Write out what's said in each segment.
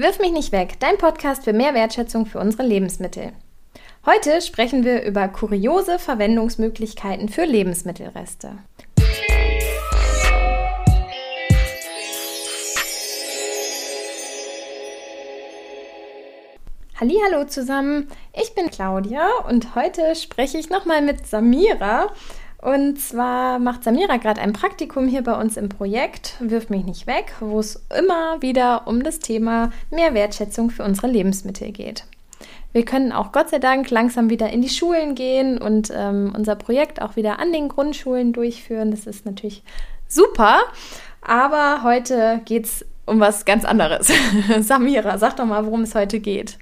Wirf mich nicht weg, dein Podcast für mehr Wertschätzung für unsere Lebensmittel. Heute sprechen wir über kuriose Verwendungsmöglichkeiten für Lebensmittelreste. Hallo zusammen, ich bin Claudia und heute spreche ich nochmal mit Samira und zwar macht Samira gerade ein Praktikum hier bei uns im Projekt Wirf mich nicht weg, wo es immer wieder um das Thema mehr Wertschätzung für unsere Lebensmittel geht. Wir können auch Gott sei Dank langsam wieder in die Schulen gehen und ähm, unser Projekt auch wieder an den Grundschulen durchführen. Das ist natürlich super. Aber heute geht es um was ganz anderes. Samira, sag doch mal, worum es heute geht.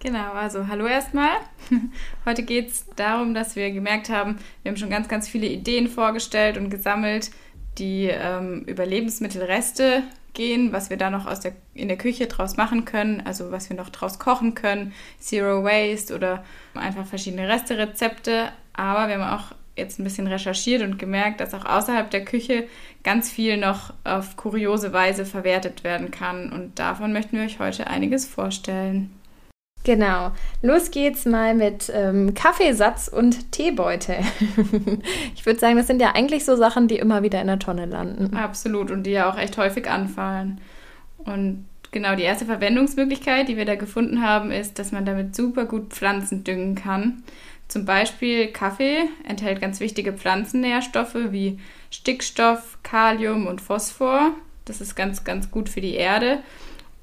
Genau, also hallo erstmal. Heute geht es darum, dass wir gemerkt haben, wir haben schon ganz, ganz viele Ideen vorgestellt und gesammelt, die ähm, über Lebensmittelreste gehen, was wir da noch aus der, in der Küche draus machen können, also was wir noch draus kochen können, Zero Waste oder einfach verschiedene Resterezepte. Aber wir haben auch jetzt ein bisschen recherchiert und gemerkt, dass auch außerhalb der Küche ganz viel noch auf kuriose Weise verwertet werden kann. Und davon möchten wir euch heute einiges vorstellen. Genau. Los geht's mal mit ähm, Kaffeesatz und Teebeutel. ich würde sagen, das sind ja eigentlich so Sachen, die immer wieder in der Tonne landen. Absolut und die ja auch echt häufig anfallen. Und genau, die erste Verwendungsmöglichkeit, die wir da gefunden haben, ist, dass man damit super gut Pflanzen düngen kann. Zum Beispiel Kaffee enthält ganz wichtige Pflanzennährstoffe wie Stickstoff, Kalium und Phosphor. Das ist ganz, ganz gut für die Erde.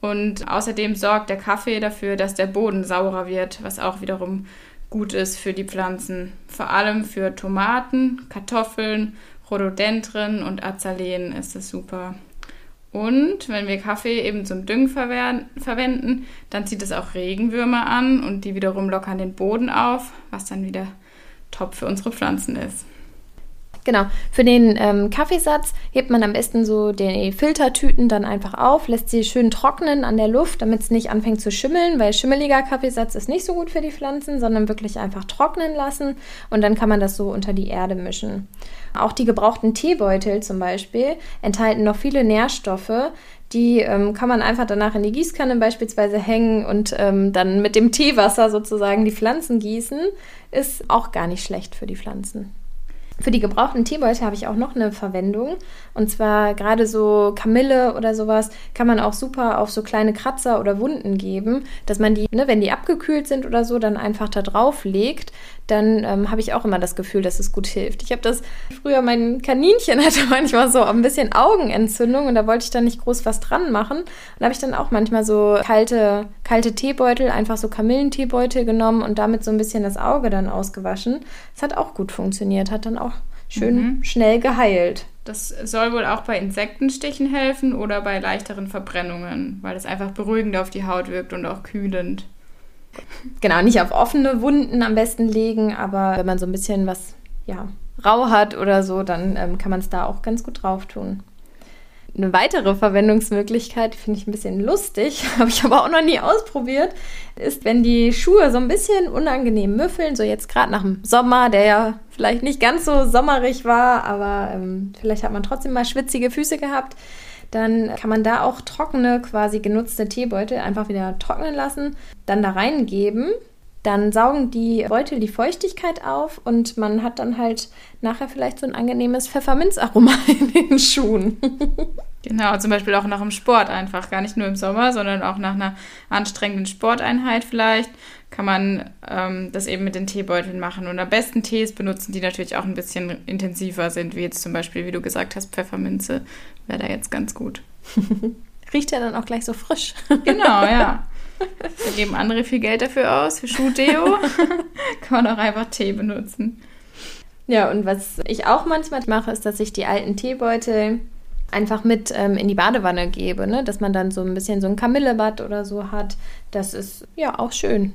Und außerdem sorgt der Kaffee dafür, dass der Boden saurer wird, was auch wiederum gut ist für die Pflanzen. Vor allem für Tomaten, Kartoffeln, Rhododendren und Azaleen ist es super. Und wenn wir Kaffee eben zum Düngen verwenden, dann zieht es auch Regenwürmer an und die wiederum lockern den Boden auf, was dann wieder top für unsere Pflanzen ist. Genau. Für den ähm, Kaffeesatz hebt man am besten so die Filtertüten dann einfach auf, lässt sie schön trocknen an der Luft, damit es nicht anfängt zu schimmeln, weil schimmeliger Kaffeesatz ist nicht so gut für die Pflanzen, sondern wirklich einfach trocknen lassen und dann kann man das so unter die Erde mischen. Auch die gebrauchten Teebeutel zum Beispiel enthalten noch viele Nährstoffe, die ähm, kann man einfach danach in die Gießkanne beispielsweise hängen und ähm, dann mit dem Teewasser sozusagen die Pflanzen gießen. Ist auch gar nicht schlecht für die Pflanzen. Für die gebrauchten Teebeutel habe ich auch noch eine Verwendung. Und zwar gerade so Kamille oder sowas kann man auch super auf so kleine Kratzer oder Wunden geben, dass man die, ne, wenn die abgekühlt sind oder so, dann einfach da drauf legt. Dann ähm, habe ich auch immer das Gefühl, dass es gut hilft. Ich habe das früher, mein Kaninchen hatte manchmal so ein bisschen Augenentzündung und da wollte ich dann nicht groß was dran machen. Und da habe ich dann auch manchmal so kalte, kalte Teebeutel, einfach so Kamillenteebeutel genommen und damit so ein bisschen das Auge dann ausgewaschen. Es hat auch gut funktioniert, hat dann auch schön mhm. schnell geheilt. Das soll wohl auch bei Insektenstichen helfen oder bei leichteren Verbrennungen, weil es einfach beruhigend auf die Haut wirkt und auch kühlend. Genau, nicht auf offene Wunden am besten legen, aber wenn man so ein bisschen was ja, rau hat oder so, dann ähm, kann man es da auch ganz gut drauf tun. Eine weitere Verwendungsmöglichkeit, finde ich ein bisschen lustig, habe ich aber auch noch nie ausprobiert, ist, wenn die Schuhe so ein bisschen unangenehm müffeln, so jetzt gerade nach dem Sommer, der ja vielleicht nicht ganz so sommerig war, aber ähm, vielleicht hat man trotzdem mal schwitzige Füße gehabt, dann kann man da auch trockene, quasi genutzte Teebeutel einfach wieder trocknen lassen, dann da reingeben. Dann saugen die Beutel die Feuchtigkeit auf und man hat dann halt nachher vielleicht so ein angenehmes Pfefferminzaroma in den Schuhen. Genau, zum Beispiel auch nach dem Sport einfach, gar nicht nur im Sommer, sondern auch nach einer anstrengenden Sporteinheit vielleicht, kann man ähm, das eben mit den Teebeuteln machen. Und am besten Tees benutzen, die natürlich auch ein bisschen intensiver sind, wie jetzt zum Beispiel, wie du gesagt hast, Pfefferminze wäre da jetzt ganz gut. Riecht ja dann auch gleich so frisch. Genau, ja. Da geben andere viel Geld dafür aus, für Schuhdeo. Kann man auch einfach Tee benutzen. Ja, und was ich auch manchmal mache, ist, dass ich die alten Teebeutel einfach mit ähm, in die Badewanne gebe, ne? dass man dann so ein bisschen so ein Kamillebad oder so hat. Das ist ja auch schön.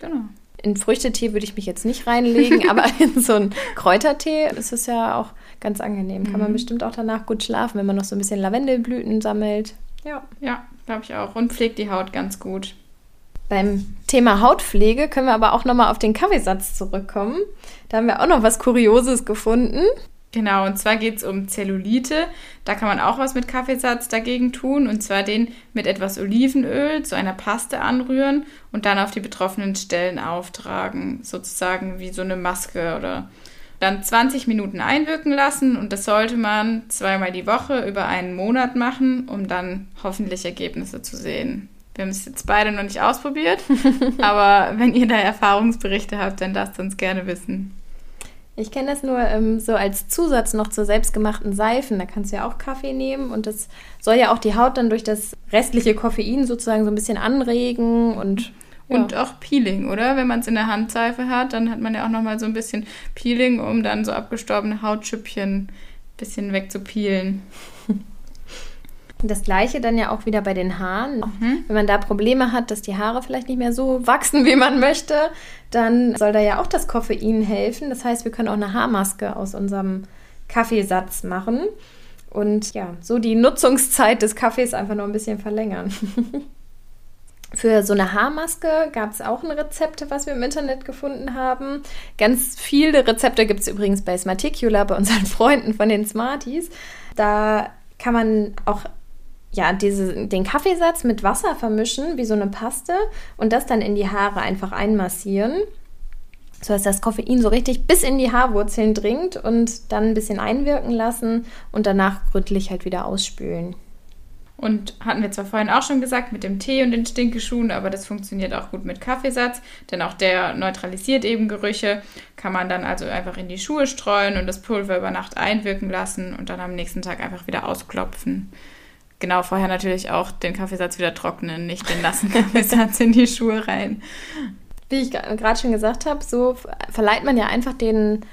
Genau. In Früchtetee würde ich mich jetzt nicht reinlegen, aber in so einen Kräutertee ist es ja auch ganz angenehm. Kann man mhm. bestimmt auch danach gut schlafen, wenn man noch so ein bisschen Lavendelblüten sammelt. Ja. Ja, glaube ich auch. Und pflegt die Haut ganz gut. Beim Thema Hautpflege können wir aber auch nochmal auf den Kaffeesatz zurückkommen. Da haben wir auch noch was Kurioses gefunden. Genau, und zwar geht es um Zellulite. Da kann man auch was mit Kaffeesatz dagegen tun. Und zwar den mit etwas Olivenöl zu einer Paste anrühren und dann auf die betroffenen Stellen auftragen. Sozusagen wie so eine Maske oder dann 20 Minuten einwirken lassen. Und das sollte man zweimal die Woche über einen Monat machen, um dann hoffentlich Ergebnisse zu sehen. Wir haben es jetzt beide noch nicht ausprobiert, aber wenn ihr da Erfahrungsberichte habt, dann lasst uns gerne wissen. Ich kenne das nur ähm, so als Zusatz noch zu selbstgemachten Seifen. Da kannst du ja auch Kaffee nehmen und das soll ja auch die Haut dann durch das restliche Koffein sozusagen so ein bisschen anregen und ja. Und auch Peeling, oder? Wenn man es in der Handseife hat, dann hat man ja auch nochmal so ein bisschen Peeling, um dann so abgestorbene Hautschüppchen ein bisschen wegzupeelen. Das gleiche dann ja auch wieder bei den Haaren. Mhm. Wenn man da Probleme hat, dass die Haare vielleicht nicht mehr so wachsen, wie man möchte, dann soll da ja auch das Koffein helfen. Das heißt, wir können auch eine Haarmaske aus unserem Kaffeesatz machen und ja, so die Nutzungszeit des Kaffees einfach noch ein bisschen verlängern. Für so eine Haarmaske gab es auch ein Rezept, was wir im Internet gefunden haben. Ganz viele Rezepte gibt es übrigens bei Smarticula, bei unseren Freunden von den Smarties. Da kann man auch ja, diese, den Kaffeesatz mit Wasser vermischen, wie so eine Paste, und das dann in die Haare einfach einmassieren, sodass das Koffein so richtig bis in die Haarwurzeln dringt und dann ein bisschen einwirken lassen und danach gründlich halt wieder ausspülen. Und hatten wir zwar vorhin auch schon gesagt mit dem Tee und den Stinkeschuhen, aber das funktioniert auch gut mit Kaffeesatz, denn auch der neutralisiert eben Gerüche. Kann man dann also einfach in die Schuhe streuen und das Pulver über Nacht einwirken lassen und dann am nächsten Tag einfach wieder ausklopfen genau vorher natürlich auch den Kaffeesatz wieder trocknen, nicht den nassen Kaffeesatz in die Schuhe rein. Wie ich gerade schon gesagt habe, so verleiht man ja einfach den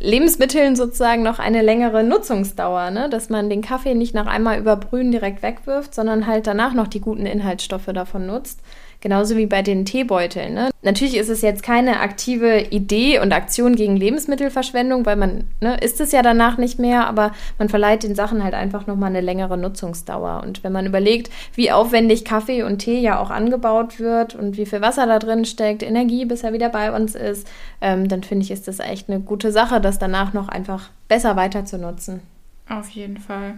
Lebensmitteln sozusagen noch eine längere Nutzungsdauer, ne? dass man den Kaffee nicht nach einmal überbrühen direkt wegwirft, sondern halt danach noch die guten Inhaltsstoffe davon nutzt. Genauso wie bei den Teebeuteln. Ne? Natürlich ist es jetzt keine aktive Idee und Aktion gegen Lebensmittelverschwendung, weil man ne, isst es ja danach nicht mehr, aber man verleiht den Sachen halt einfach nochmal eine längere Nutzungsdauer. Und wenn man überlegt, wie aufwendig Kaffee und Tee ja auch angebaut wird und wie viel Wasser da drin steckt, Energie, bis er wieder bei uns ist, ähm, dann finde ich, ist das echt eine gute Sache, das danach noch einfach besser weiter zu nutzen. Auf jeden Fall.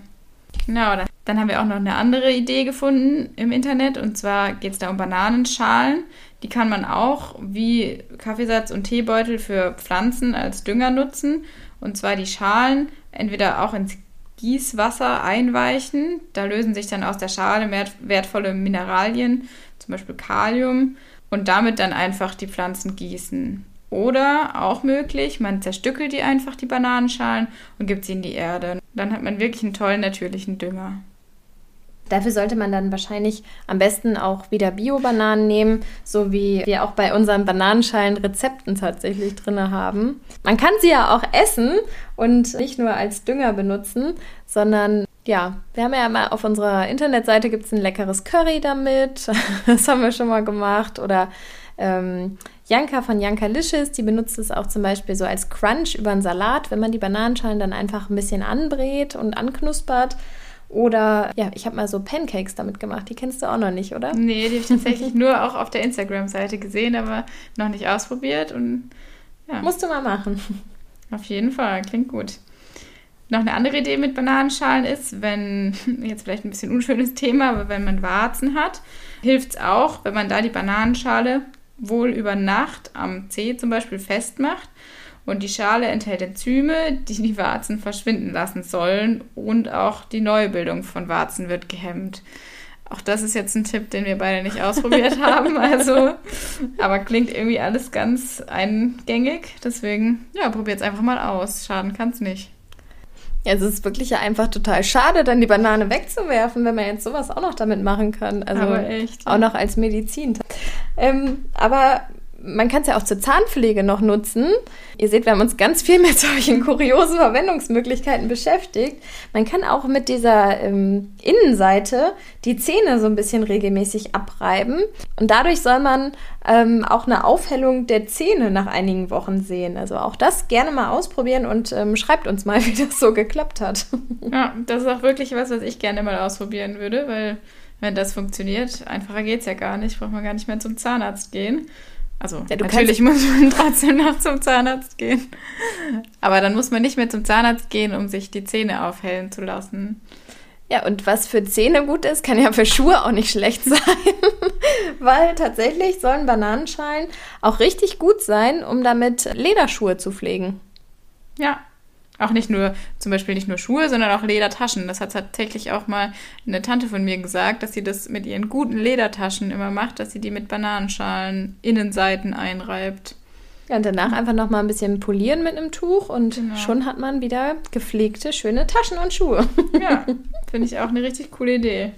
Genau, dann haben wir auch noch eine andere Idee gefunden im Internet und zwar geht es da um Bananenschalen. Die kann man auch wie Kaffeesatz und Teebeutel für Pflanzen als Dünger nutzen. Und zwar die Schalen entweder auch ins Gießwasser einweichen. Da lösen sich dann aus der Schale wertvolle Mineralien, zum Beispiel Kalium, und damit dann einfach die Pflanzen gießen. Oder auch möglich, man zerstückelt die einfach, die Bananenschalen, und gibt sie in die Erde. Dann hat man wirklich einen tollen natürlichen Dünger. Dafür sollte man dann wahrscheinlich am besten auch wieder Bio-Bananen nehmen, so wie wir auch bei unseren Bananenschalen-Rezepten tatsächlich drin haben. Man kann sie ja auch essen und nicht nur als Dünger benutzen, sondern ja, wir haben ja mal auf unserer Internetseite gibt es ein leckeres Curry damit. Das haben wir schon mal gemacht. Oder ähm, Janka von Janka Licious, die benutzt es auch zum Beispiel so als Crunch über einen Salat, wenn man die Bananenschalen dann einfach ein bisschen anbrät und anknuspert. Oder ja, ich habe mal so Pancakes damit gemacht. Die kennst du auch noch nicht, oder? Nee, die habe ich tatsächlich nur auch auf der Instagram-Seite gesehen, aber noch nicht ausprobiert. Und ja. Musst du mal machen. Auf jeden Fall, klingt gut. Noch eine andere Idee mit Bananenschalen ist, wenn, jetzt vielleicht ein bisschen unschönes Thema, aber wenn man Warzen hat, hilft es auch, wenn man da die Bananenschale wohl über Nacht am Zeh zum Beispiel festmacht. Und die Schale enthält Enzyme, die die Warzen verschwinden lassen sollen und auch die Neubildung von Warzen wird gehemmt. Auch das ist jetzt ein Tipp, den wir beide nicht ausprobiert haben. Also, aber klingt irgendwie alles ganz eingängig. Deswegen, ja, probiert es einfach mal aus. Schaden kann es nicht. Ja, es ist wirklich ja einfach total schade, dann die Banane wegzuwerfen, wenn man jetzt sowas auch noch damit machen kann. Also aber echt, auch noch als Medizin. Ähm, aber man kann es ja auch zur Zahnpflege noch nutzen. Ihr seht, wir haben uns ganz viel mit solchen kuriosen Verwendungsmöglichkeiten beschäftigt. Man kann auch mit dieser ähm, Innenseite die Zähne so ein bisschen regelmäßig abreiben. Und dadurch soll man ähm, auch eine Aufhellung der Zähne nach einigen Wochen sehen. Also auch das gerne mal ausprobieren und ähm, schreibt uns mal, wie das so geklappt hat. Ja, das ist auch wirklich was, was ich gerne mal ausprobieren würde, weil wenn das funktioniert, einfacher geht es ja gar nicht, braucht man gar nicht mehr zum Zahnarzt gehen. Also ja, natürlich muss man trotzdem noch zum Zahnarzt gehen. Aber dann muss man nicht mehr zum Zahnarzt gehen, um sich die Zähne aufhellen zu lassen. Ja, und was für Zähne gut ist, kann ja für Schuhe auch nicht schlecht sein. Weil tatsächlich sollen Bananenschalen auch richtig gut sein, um damit Lederschuhe zu pflegen. Ja, auch nicht nur, zum Beispiel nicht nur Schuhe, sondern auch Ledertaschen. Das hat tatsächlich auch mal eine Tante von mir gesagt, dass sie das mit ihren guten Ledertaschen immer macht, dass sie die mit Bananenschalen Innenseiten einreibt. Ja, und danach einfach noch mal ein bisschen polieren mit einem Tuch und genau. schon hat man wieder gepflegte, schöne Taschen und Schuhe. Ja, finde ich auch eine richtig coole Idee.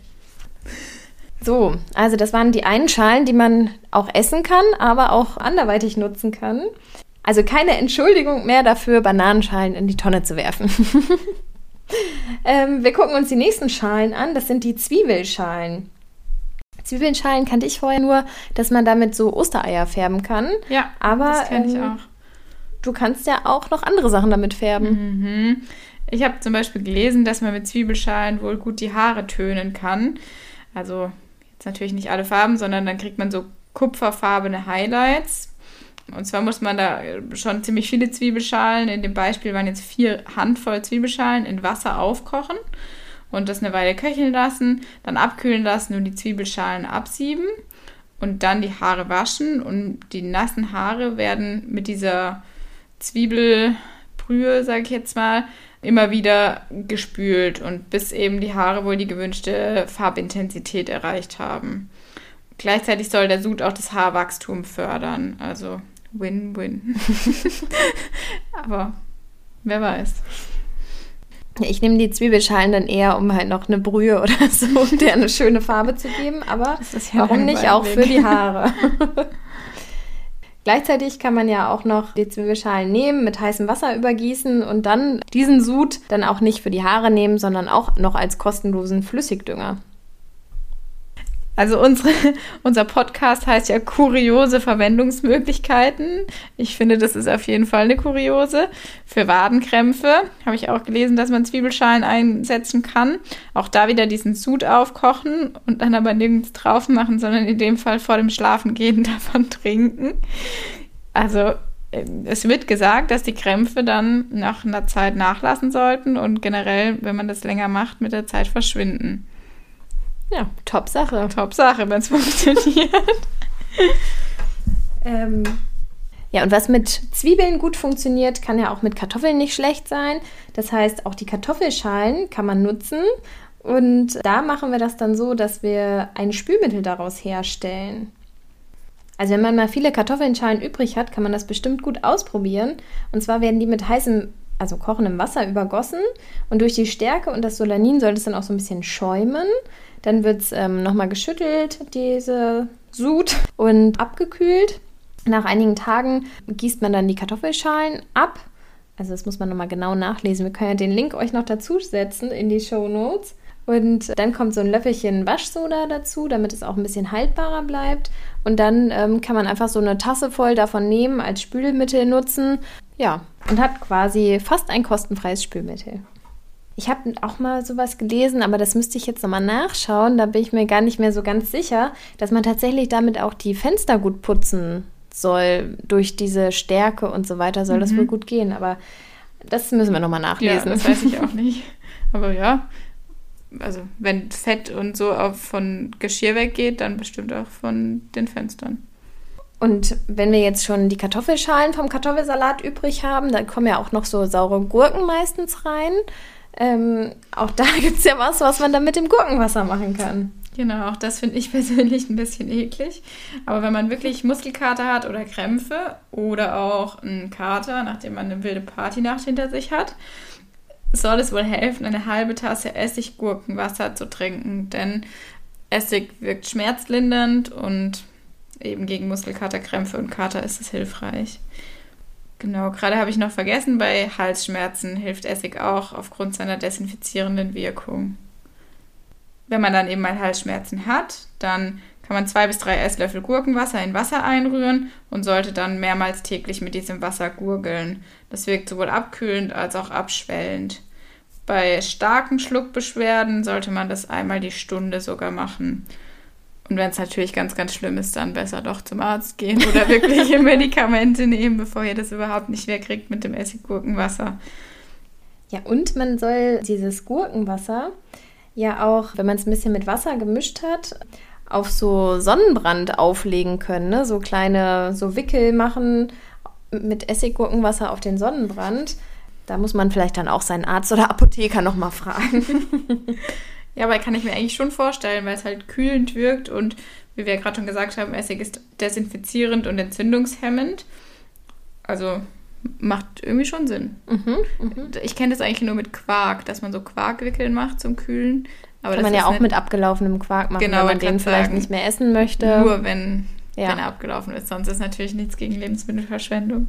So, also das waren die einen Schalen, die man auch essen kann, aber auch anderweitig nutzen kann. Also keine Entschuldigung mehr dafür, Bananenschalen in die Tonne zu werfen. ähm, wir gucken uns die nächsten Schalen an. Das sind die Zwiebelschalen. Zwiebelschalen kannte ich vorher nur, dass man damit so Ostereier färben kann. Ja, aber das kenne ich ähm, auch. Du kannst ja auch noch andere Sachen damit färben. Mhm. Ich habe zum Beispiel gelesen, dass man mit Zwiebelschalen wohl gut die Haare tönen kann. Also jetzt natürlich nicht alle Farben, sondern dann kriegt man so kupferfarbene Highlights und zwar muss man da schon ziemlich viele Zwiebelschalen, in dem Beispiel waren jetzt vier Handvoll Zwiebelschalen, in Wasser aufkochen und das eine Weile köcheln lassen, dann abkühlen lassen und die Zwiebelschalen absieben und dann die Haare waschen und die nassen Haare werden mit dieser Zwiebelbrühe, sage ich jetzt mal, immer wieder gespült und bis eben die Haare wohl die gewünschte Farbintensität erreicht haben. Gleichzeitig soll der Sud auch das Haarwachstum fördern, also Win-Win. Aber wer weiß. Ich nehme die Zwiebelschalen dann eher, um halt noch eine Brühe oder so, um dir eine schöne Farbe zu geben. Aber ja warum nicht auch für die Haare? Gleichzeitig kann man ja auch noch die Zwiebelschalen nehmen, mit heißem Wasser übergießen und dann diesen Sud dann auch nicht für die Haare nehmen, sondern auch noch als kostenlosen Flüssigdünger. Also unsere, unser Podcast heißt ja kuriose Verwendungsmöglichkeiten. Ich finde, das ist auf jeden Fall eine kuriose. Für Wadenkrämpfe habe ich auch gelesen, dass man Zwiebelschalen einsetzen kann. Auch da wieder diesen Sud aufkochen und dann aber nirgends drauf machen, sondern in dem Fall vor dem Schlafengehen davon trinken. Also es wird gesagt, dass die Krämpfe dann nach einer Zeit nachlassen sollten und generell, wenn man das länger macht, mit der Zeit verschwinden. Ja, top Sache. Top Sache, wenn es funktioniert. ähm, ja, und was mit Zwiebeln gut funktioniert, kann ja auch mit Kartoffeln nicht schlecht sein. Das heißt, auch die Kartoffelschalen kann man nutzen. Und da machen wir das dann so, dass wir ein Spülmittel daraus herstellen. Also wenn man mal viele Kartoffelschalen übrig hat, kann man das bestimmt gut ausprobieren. Und zwar werden die mit heißem, also kochendem Wasser übergossen. Und durch die Stärke und das Solanin soll es dann auch so ein bisschen schäumen. Dann wird es ähm, nochmal geschüttelt, diese Sud, und abgekühlt. Nach einigen Tagen gießt man dann die Kartoffelschalen ab. Also das muss man nochmal genau nachlesen. Wir können ja den Link euch noch dazu setzen in die Show Notes. Und dann kommt so ein Löffelchen Waschsoda dazu, damit es auch ein bisschen haltbarer bleibt. Und dann ähm, kann man einfach so eine Tasse voll davon nehmen, als Spülmittel nutzen. Ja, und hat quasi fast ein kostenfreies Spülmittel. Ich habe auch mal sowas gelesen, aber das müsste ich jetzt nochmal nachschauen. Da bin ich mir gar nicht mehr so ganz sicher, dass man tatsächlich damit auch die Fenster gut putzen soll. Durch diese Stärke und so weiter soll mhm. das wohl gut gehen. Aber das müssen wir nochmal nachlesen. Ja, das weiß ich auch nicht. Aber ja, also wenn Fett und so auch von Geschirr weggeht, dann bestimmt auch von den Fenstern. Und wenn wir jetzt schon die Kartoffelschalen vom Kartoffelsalat übrig haben, dann kommen ja auch noch so saure Gurken meistens rein. Ähm, auch da gibt es ja was, was man dann mit dem Gurkenwasser machen kann. Genau, auch das finde ich persönlich ein bisschen eklig. Aber wenn man wirklich Muskelkater hat oder Krämpfe oder auch einen Kater, nachdem man eine wilde Partynacht hinter sich hat, soll es wohl helfen, eine halbe Tasse Essiggurkenwasser zu trinken. Denn Essig wirkt schmerzlindernd und eben gegen Muskelkater, Krämpfe und Kater ist es hilfreich. Genau, gerade habe ich noch vergessen, bei Halsschmerzen hilft Essig auch aufgrund seiner desinfizierenden Wirkung. Wenn man dann eben mal Halsschmerzen hat, dann kann man zwei bis drei Esslöffel Gurkenwasser in Wasser einrühren und sollte dann mehrmals täglich mit diesem Wasser gurgeln. Das wirkt sowohl abkühlend als auch abschwellend. Bei starken Schluckbeschwerden sollte man das einmal die Stunde sogar machen. Und wenn es natürlich ganz, ganz schlimm ist, dann besser doch zum Arzt gehen oder wirkliche Medikamente nehmen, bevor ihr das überhaupt nicht wegkriegt mit dem Essiggurkenwasser. Ja, und man soll dieses Gurkenwasser ja auch, wenn man es ein bisschen mit Wasser gemischt hat, auf so Sonnenbrand auflegen können, ne? so kleine, so Wickel machen mit Essiggurkenwasser auf den Sonnenbrand. Da muss man vielleicht dann auch seinen Arzt oder Apotheker nochmal fragen. ja, aber kann ich mir eigentlich schon vorstellen, weil es halt kühlend wirkt und wie wir ja gerade schon gesagt haben, Essig ist desinfizierend und entzündungshemmend. Also macht irgendwie schon Sinn. Mhm, mh. Ich kenne das eigentlich nur mit Quark, dass man so Quarkwickeln macht zum Kühlen. Aber Kann man ja auch mit abgelaufenem Quark machen, genau, wenn man den vielleicht sagen, nicht mehr essen möchte. Nur wenn, ja. wenn er abgelaufen ist. Sonst ist natürlich nichts gegen Lebensmittelverschwendung.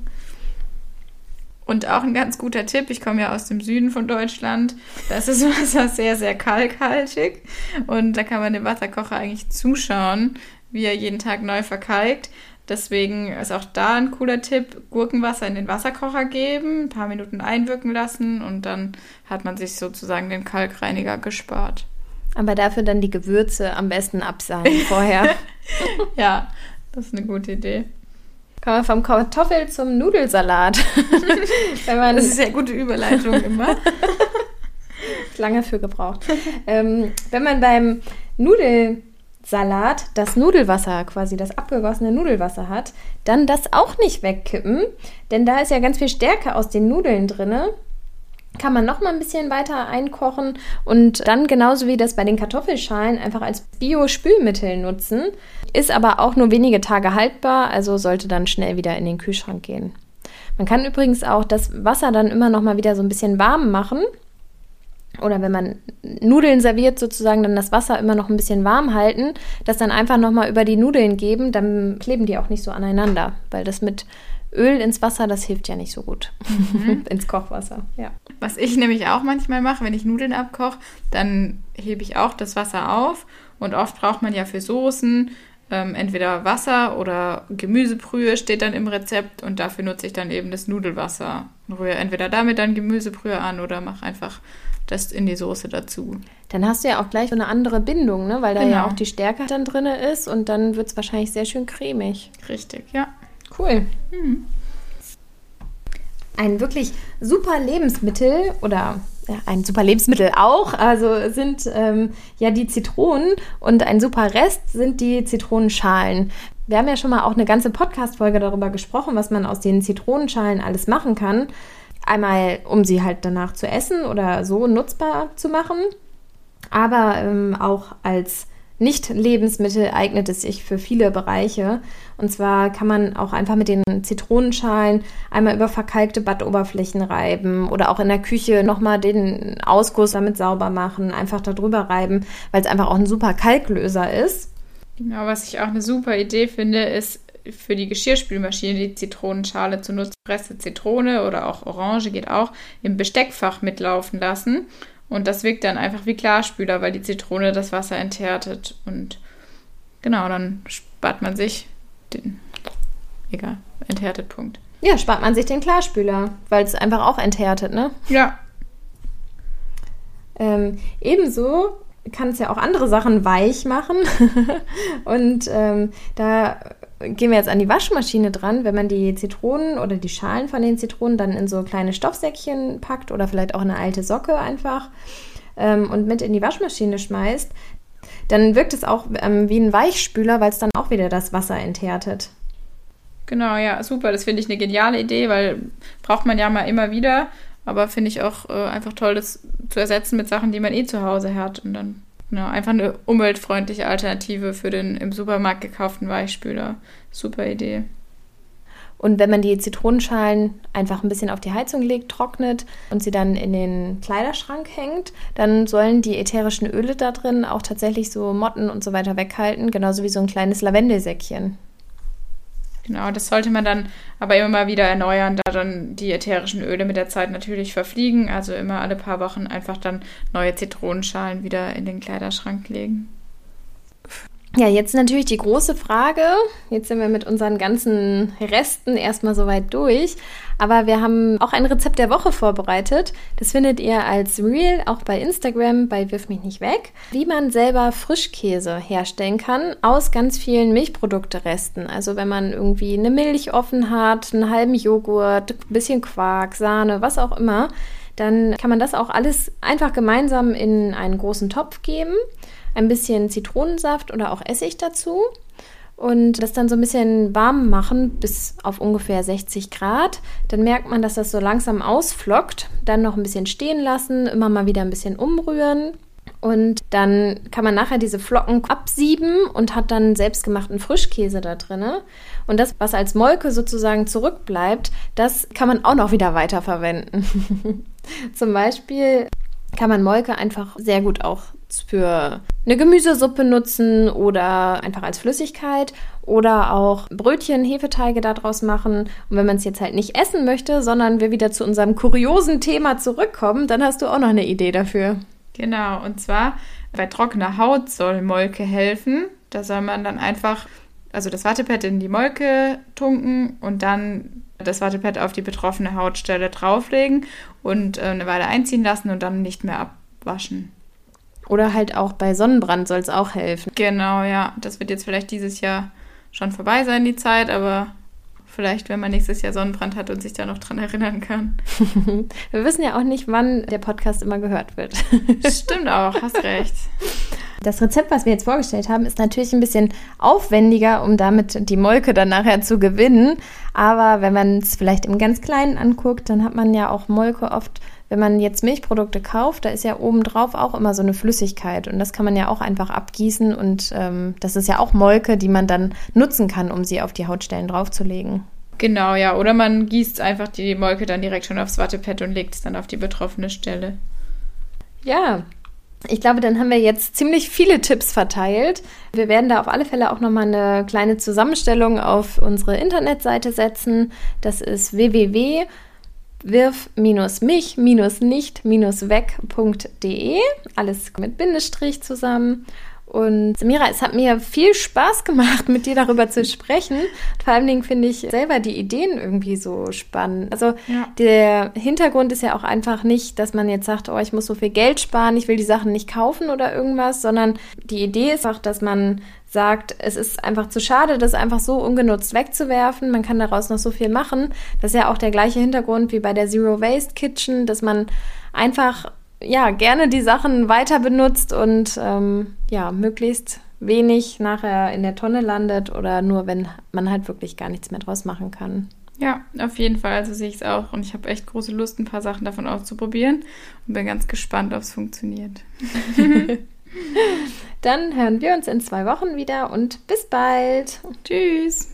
Und auch ein ganz guter Tipp, ich komme ja aus dem Süden von Deutschland, da ist das Wasser sehr, sehr kalkhaltig und da kann man dem Wasserkocher eigentlich zuschauen, wie er jeden Tag neu verkalkt. Deswegen ist auch da ein cooler Tipp, Gurkenwasser in den Wasserkocher geben, ein paar Minuten einwirken lassen und dann hat man sich sozusagen den Kalkreiniger gespart. Aber dafür dann die Gewürze am besten absahnen vorher. ja, das ist eine gute Idee. Kommen wir vom Kartoffel zum Nudelsalat. Man das ist ja gute Überleitung immer. Lange für gebraucht. Ähm, wenn man beim Nudelsalat das Nudelwasser, quasi das abgegossene Nudelwasser hat, dann das auch nicht wegkippen, denn da ist ja ganz viel Stärke aus den Nudeln drinne kann man noch mal ein bisschen weiter einkochen und dann genauso wie das bei den Kartoffelschalen einfach als Bio-Spülmittel nutzen. Ist aber auch nur wenige Tage haltbar, also sollte dann schnell wieder in den Kühlschrank gehen. Man kann übrigens auch das Wasser dann immer noch mal wieder so ein bisschen warm machen. Oder wenn man Nudeln serviert, sozusagen dann das Wasser immer noch ein bisschen warm halten, das dann einfach noch mal über die Nudeln geben, dann kleben die auch nicht so aneinander, weil das mit Öl ins Wasser, das hilft ja nicht so gut. Mhm. ins Kochwasser, ja. Was ich nämlich auch manchmal mache, wenn ich Nudeln abkoche, dann hebe ich auch das Wasser auf. Und oft braucht man ja für Soßen ähm, entweder Wasser oder Gemüsebrühe steht dann im Rezept und dafür nutze ich dann eben das Nudelwasser. Rühre entweder damit dann Gemüsebrühe an oder mache einfach das in die Soße dazu. Dann hast du ja auch gleich so eine andere Bindung, ne? weil da genau. ja auch die Stärke dann drin ist und dann wird es wahrscheinlich sehr schön cremig. Richtig, ja. Cool. Hm. Ein wirklich super Lebensmittel oder ja, ein super Lebensmittel auch, also sind ähm, ja die Zitronen und ein super Rest sind die Zitronenschalen. Wir haben ja schon mal auch eine ganze Podcast-Folge darüber gesprochen, was man aus den Zitronenschalen alles machen kann. Einmal, um sie halt danach zu essen oder so nutzbar zu machen, aber ähm, auch als nicht-Lebensmittel eignet es sich für viele Bereiche. Und zwar kann man auch einfach mit den Zitronenschalen einmal über verkalkte Baddoberflächen reiben oder auch in der Küche nochmal den Ausguss damit sauber machen, einfach darüber reiben, weil es einfach auch ein super Kalklöser ist. Genau, was ich auch eine super Idee finde, ist für die Geschirrspülmaschine die Zitronenschale zu nutzen. Presse Zitrone oder auch Orange geht auch im Besteckfach mitlaufen lassen und das wirkt dann einfach wie Klarspüler, weil die Zitrone das Wasser enthärtet. Und genau, dann spart man sich den, egal, enthärtet Punkt. Ja, spart man sich den Klarspüler, weil es einfach auch enthärtet, ne? Ja. Ähm, ebenso kann es ja auch andere Sachen weich machen. und ähm, da gehen wir jetzt an die Waschmaschine dran, wenn man die Zitronen oder die Schalen von den Zitronen dann in so kleine Stoffsäckchen packt oder vielleicht auch eine alte Socke einfach ähm, und mit in die Waschmaschine schmeißt, dann wirkt es auch ähm, wie ein Weichspüler, weil es dann auch wieder das Wasser enthärtet. Genau, ja, super. Das finde ich eine geniale Idee, weil braucht man ja mal immer wieder. Aber finde ich auch äh, einfach toll, das zu ersetzen mit Sachen, die man eh zu Hause hat. Und dann Genau, einfach eine umweltfreundliche Alternative für den im Supermarkt gekauften Weichspüler. Super Idee. Und wenn man die Zitronenschalen einfach ein bisschen auf die Heizung legt, trocknet und sie dann in den Kleiderschrank hängt, dann sollen die ätherischen Öle da drin auch tatsächlich so Motten und so weiter weghalten, genauso wie so ein kleines Lavendelsäckchen. Genau, das sollte man dann aber immer wieder erneuern, da dann die ätherischen Öle mit der Zeit natürlich verfliegen. Also immer alle paar Wochen einfach dann neue Zitronenschalen wieder in den Kleiderschrank legen. Ja, jetzt natürlich die große Frage. Jetzt sind wir mit unseren ganzen Resten erstmal soweit durch. Aber wir haben auch ein Rezept der Woche vorbereitet. Das findet ihr als Reel auch bei Instagram bei Wirf mich nicht weg. Wie man selber Frischkäse herstellen kann aus ganz vielen Milchprodukteresten. Also wenn man irgendwie eine Milch offen hat, einen halben Joghurt, ein bisschen Quark, Sahne, was auch immer, dann kann man das auch alles einfach gemeinsam in einen großen Topf geben ein bisschen Zitronensaft oder auch Essig dazu und das dann so ein bisschen warm machen bis auf ungefähr 60 Grad. Dann merkt man, dass das so langsam ausflockt. Dann noch ein bisschen stehen lassen, immer mal wieder ein bisschen umrühren. Und dann kann man nachher diese Flocken absieben und hat dann selbstgemachten Frischkäse da drin. Und das, was als Molke sozusagen zurückbleibt, das kann man auch noch wieder weiterverwenden. Zum Beispiel kann man Molke einfach sehr gut auch für eine Gemüsesuppe nutzen oder einfach als Flüssigkeit oder auch Brötchen, Hefeteige daraus machen. Und wenn man es jetzt halt nicht essen möchte, sondern wir wieder zu unserem kuriosen Thema zurückkommen, dann hast du auch noch eine Idee dafür. Genau, und zwar bei trockener Haut soll Molke helfen. Da soll man dann einfach, also das Wattepad in die Molke tunken und dann das Wattepad auf die betroffene Hautstelle drauflegen und äh, eine Weile einziehen lassen und dann nicht mehr abwaschen. Oder halt auch bei Sonnenbrand soll es auch helfen. Genau, ja. Das wird jetzt vielleicht dieses Jahr schon vorbei sein, die Zeit, aber vielleicht, wenn man nächstes Jahr Sonnenbrand hat und sich da noch dran erinnern kann. Wir wissen ja auch nicht, wann der Podcast immer gehört wird. Stimmt auch, hast recht. Das Rezept, was wir jetzt vorgestellt haben, ist natürlich ein bisschen aufwendiger, um damit die Molke dann nachher zu gewinnen. Aber wenn man es vielleicht im ganz Kleinen anguckt, dann hat man ja auch Molke oft wenn man jetzt Milchprodukte kauft, da ist ja obendrauf auch immer so eine Flüssigkeit und das kann man ja auch einfach abgießen und ähm, das ist ja auch Molke, die man dann nutzen kann, um sie auf die Hautstellen draufzulegen. Genau, ja. Oder man gießt einfach die Molke dann direkt schon aufs Wattepad und legt es dann auf die betroffene Stelle. Ja, ich glaube, dann haben wir jetzt ziemlich viele Tipps verteilt. Wir werden da auf alle Fälle auch nochmal eine kleine Zusammenstellung auf unsere Internetseite setzen. Das ist www wirf-mich-nicht-weg.de. Alles mit Bindestrich zusammen. Und Samira, es hat mir viel Spaß gemacht, mit dir darüber zu sprechen. Vor allen Dingen finde ich selber die Ideen irgendwie so spannend. Also ja. der Hintergrund ist ja auch einfach nicht, dass man jetzt sagt, oh, ich muss so viel Geld sparen, ich will die Sachen nicht kaufen oder irgendwas, sondern die Idee ist auch, dass man sagt, es ist einfach zu schade, das einfach so ungenutzt wegzuwerfen. Man kann daraus noch so viel machen. Das ist ja auch der gleiche Hintergrund wie bei der Zero Waste Kitchen, dass man einfach ja gerne die Sachen weiter benutzt und ähm, ja möglichst wenig nachher in der Tonne landet oder nur wenn man halt wirklich gar nichts mehr draus machen kann. Ja, auf jeden Fall. Also sehe ich es auch. Und ich habe echt große Lust, ein paar Sachen davon auszuprobieren und bin ganz gespannt, ob es funktioniert. Dann hören wir uns in zwei Wochen wieder und bis bald. Tschüss.